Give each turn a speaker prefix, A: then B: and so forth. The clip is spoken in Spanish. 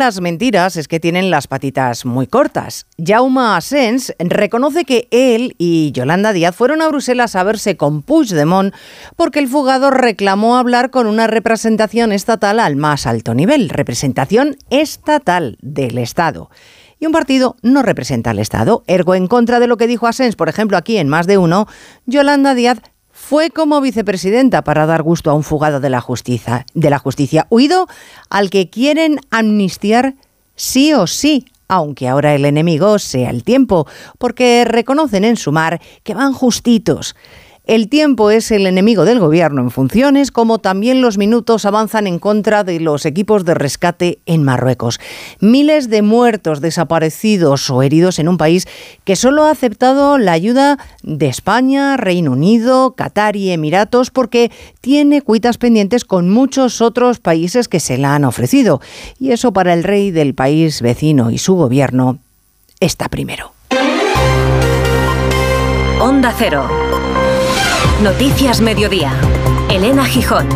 A: Las mentiras es que tienen las patitas muy cortas. Jaume Asens reconoce que él y Yolanda Díaz fueron a Bruselas a verse con Puigdemont porque el fugado reclamó hablar con una representación estatal al más alto nivel, representación estatal del Estado y un partido no representa al Estado. Ergo, en contra de lo que dijo Asens, por ejemplo, aquí en Más de Uno, Yolanda Díaz fue como vicepresidenta para dar gusto a un fugado de la justicia, de la justicia huido al que quieren amnistiar sí o sí, aunque ahora el enemigo sea el tiempo, porque reconocen en su mar que van justitos. El tiempo es el enemigo del gobierno en funciones, como también los minutos avanzan en contra de los equipos de rescate en Marruecos. Miles de muertos, desaparecidos o heridos en un país que solo ha aceptado la ayuda de España, Reino Unido, Qatar y Emiratos porque tiene cuitas pendientes con muchos otros países que se la han ofrecido. Y eso para el rey del país vecino y su gobierno está primero.
B: Onda Cero. Noticias Mediodía. Elena Gijón.